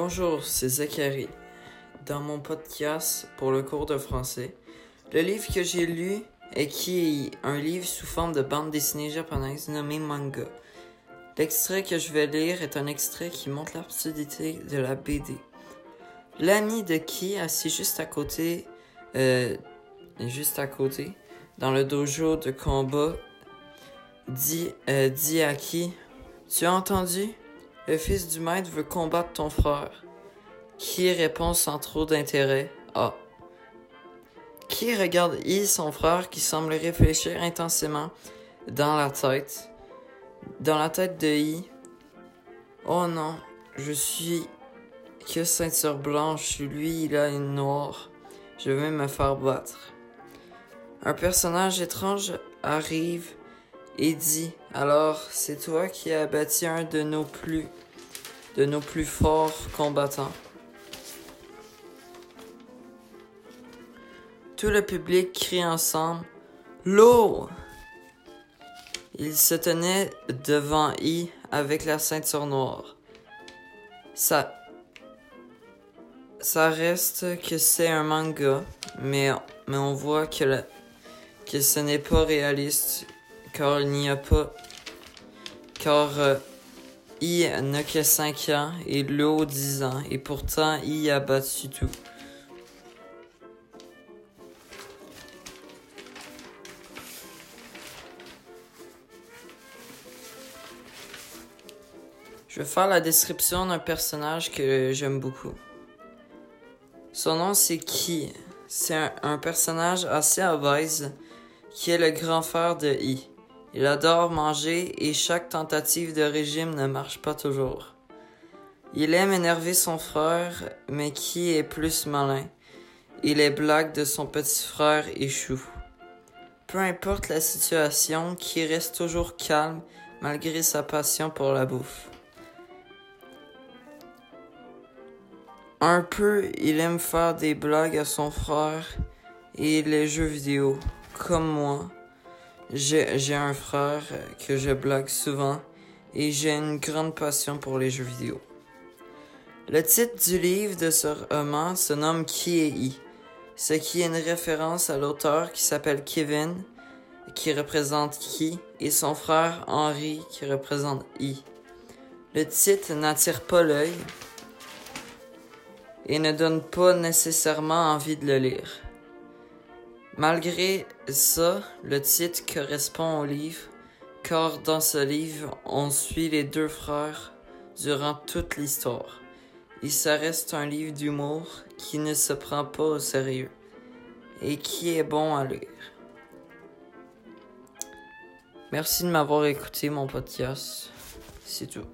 Bonjour, c'est Zachary. Dans mon podcast pour le cours de français, le livre que j'ai lu est qui est un livre sous forme de bande dessinée japonaise nommé manga. L'extrait que je vais lire est un extrait qui montre l'absurdité de la BD. L'ami de Ki, assis juste à côté, euh, juste à côté, dans le dojo de combat, dit, euh, dit à Ki, tu as entendu? Le fils du maître veut combattre ton frère. Qui répond sans trop d'intérêt? Ah. Qui regarde I, son frère, qui semble réfléchir intensément dans la tête? Dans la tête de I. Oh non, je suis que ceinture blanche, lui il a une noire. Je vais me faire battre. Un personnage étrange arrive et dit Alors, c'est toi qui as bâti un de nos plus de nos plus forts combattants. Tout le public crie ensemble L'eau Il se tenait devant I avec la ceinture noire. Ça. Ça reste que c'est un manga, mais, on voit que ce n'est pas réaliste, car il n'y a pas. Car euh, I n'a que 5 ans et l'eau 10 ans, et pourtant I a battu tout. Je vais faire la description d'un personnage que j'aime beaucoup. Son nom c'est Ki. C'est un, un, personnage assez obèse qui est le grand frère de I. Il adore manger et chaque tentative de régime ne marche pas toujours. Il aime énerver son frère, mais qui est plus malin, et les blagues de son petit frère échouent. Peu importe la situation, qui reste toujours calme malgré sa passion pour la bouffe. Un peu, il aime faire des blagues à son frère et les jeux vidéo, comme moi. J'ai un frère que je blague souvent et j'ai une grande passion pour les jeux vidéo. Le titre du livre de ce roman se nomme Qui est I, ce qui est une référence à l'auteur qui s'appelle Kevin, qui représente Qui, et son frère Henry, qui représente I. Le titre n'attire pas l'œil, et ne donne pas nécessairement envie de le lire. Malgré ça, le titre correspond au livre, car dans ce livre, on suit les deux frères durant toute l'histoire. Et ça reste un livre d'humour qui ne se prend pas au sérieux et qui est bon à lire. Merci de m'avoir écouté mon podcast. C'est tout.